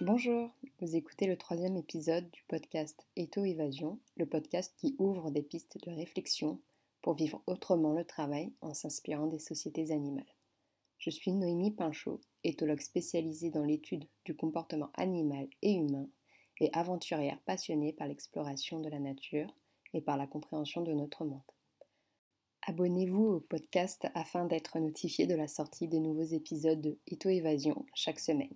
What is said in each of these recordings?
Bonjour, vous écoutez le troisième épisode du podcast Eto Évasion, le podcast qui ouvre des pistes de réflexion pour vivre autrement le travail en s'inspirant des sociétés animales. Je suis Noémie Pinchot, éthologue spécialisée dans l'étude du comportement animal et humain et aventurière passionnée par l'exploration de la nature et par la compréhension de notre monde. Abonnez-vous au podcast afin d'être notifié de la sortie des nouveaux épisodes de Eto Évasion chaque semaine.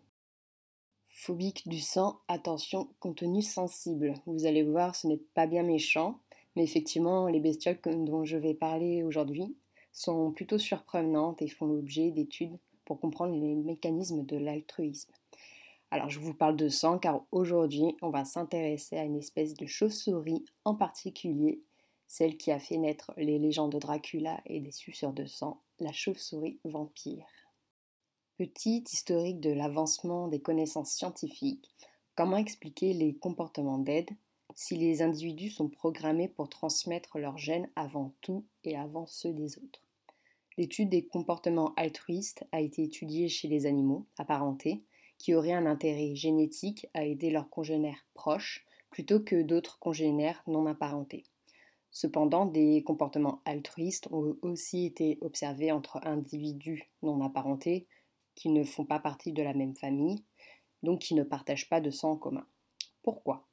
Phobique du sang, attention, contenu sensible. Vous allez voir, ce n'est pas bien méchant, mais effectivement, les bestioles dont je vais parler aujourd'hui sont plutôt surprenantes et font l'objet d'études pour comprendre les mécanismes de l'altruisme. Alors, je vous parle de sang car aujourd'hui, on va s'intéresser à une espèce de chauve-souris en particulier, celle qui a fait naître les légendes de Dracula et des suceurs de sang, la chauve-souris vampire. Petit historique de l'avancement des connaissances scientifiques, comment expliquer les comportements d'aide si les individus sont programmés pour transmettre leurs gènes avant tout et avant ceux des autres? L'étude des comportements altruistes a été étudiée chez les animaux apparentés qui auraient un intérêt génétique à aider leurs congénères proches plutôt que d'autres congénères non apparentés. Cependant, des comportements altruistes ont aussi été observés entre individus non apparentés qui ne font pas partie de la même famille, donc qui ne partagent pas de sang en commun. Pourquoi?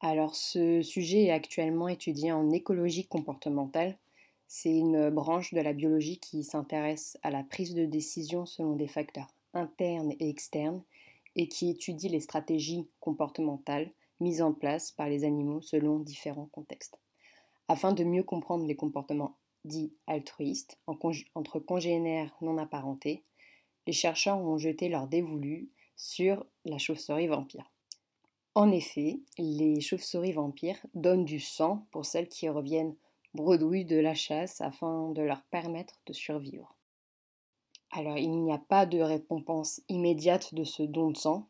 Alors ce sujet est actuellement étudié en écologie comportementale. C'est une branche de la biologie qui s'intéresse à la prise de décision selon des facteurs internes et externes et qui étudie les stratégies comportementales mises en place par les animaux selon différents contextes. Afin de mieux comprendre les comportements dits altruistes entre congénères non apparentés, les chercheurs ont jeté leur dévolu sur la chauve-souris vampire. En effet, les chauves-souris vampires donnent du sang pour celles qui reviennent bredouilles de la chasse afin de leur permettre de survivre. Alors, il n'y a pas de récompense immédiate de ce don de sang,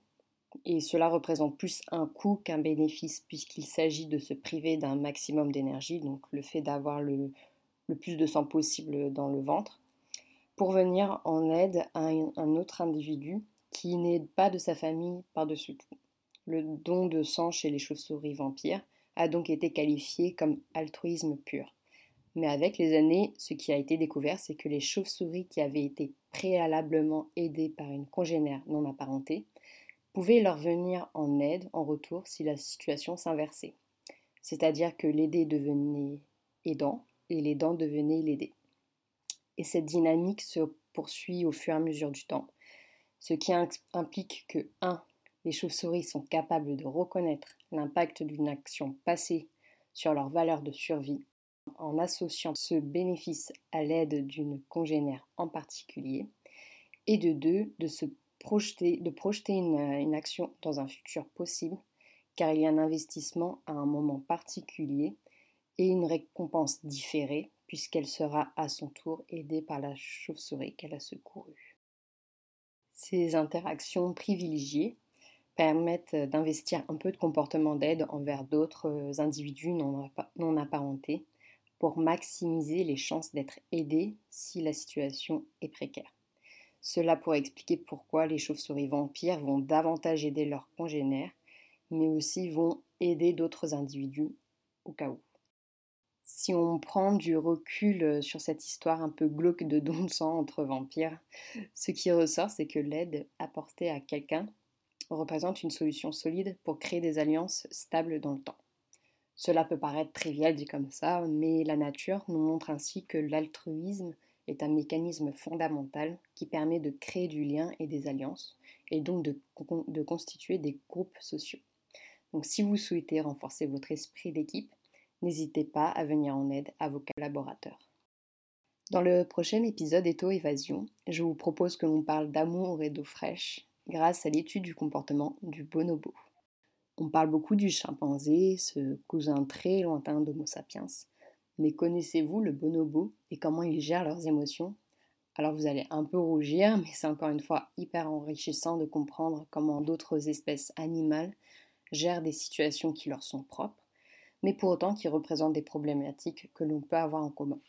et cela représente plus un coût qu'un bénéfice, puisqu'il s'agit de se priver d'un maximum d'énergie, donc le fait d'avoir le, le, plus de sang possible dans le ventre, pour venir en aide à un autre individu qui n'est pas de sa famille par-dessus tout. Le don de sang chez les chauves-souris vampires a donc été qualifié comme altruisme pur. Mais avec les années, ce qui a été découvert, c'est que les chauves-souris qui avaient été préalablement aidées par une congénère non apparentée pouvaient leur venir en aide en retour si la situation s'inversait. C'est-à-dire que l'aider devenait aidant et l'aidant devenait l'aidé et cette dynamique se poursuit au fur et à mesure du temps, ce qui implique que 1. Les chauves-souris sont capables de reconnaître l'impact d'une action passée sur leur valeur de survie en associant ce bénéfice à l'aide d'une congénère en particulier, et de 2. de se projeter, de projeter une, une action dans un futur possible, car il y a un investissement à un moment particulier et une récompense différée puisqu'elle sera à son tour aidée par la chauve-souris qu'elle a secourue. Ces interactions privilégiées permettent d'investir un peu de comportement d'aide envers d'autres individus non, apparentés pour maximiser les chances d'être aidés si la situation est précaire. Cela pourrait expliquer pourquoi les chauves-souris vampires vont davantage aider leurs congénères, mais aussi vont aider d'autres individus au cas où. Si on prend du recul euh, sur cette histoire un peu glauque de don de sang entre vampires, ce qui ressort, c'est que l'aide apportée à quelqu'un représente une solution solide pour créer des alliances stables dans le temps. Cela peut paraître trivial dit comme ça, mais la nature nous montre ainsi que l'altruisme est un mécanisme fondamental qui permet de créer du lien et des alliances, et donc de, de constituer des groupes sociaux. Donc si vous souhaitez renforcer votre esprit d'équipe, n'hésitez pas à venir en aide à vos collaborateurs. Dans le prochain épisode Eto Évasion, je vous propose que l'on parle d'amour et d'eau fraîche grâce à l'étude du comportement du bonobo. On parle beaucoup du chimpanzé, ce cousin très lointain d'Homo sapiens, mais connaissez-vous le bonobo et comment ils gèrent leurs émotions? Alors vous allez un peu rougir, mais c'est encore une fois hyper enrichissant de comprendre comment d'autres espèces animales gèrent des situations qui leur sont propres mais pour autant qui représentent des problématiques que l'on peut avoir en commun.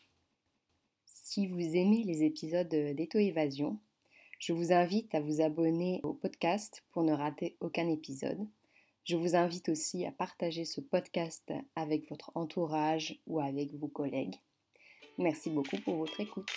Si vous aimez les épisodes d'Eto Évasion, Je vous invite à vous abonner au podcast pour ne rater aucun épisode. Je vous invite aussi à partager ce podcast avec votre entourage ou avec vos collègues. Merci beaucoup pour votre écoute.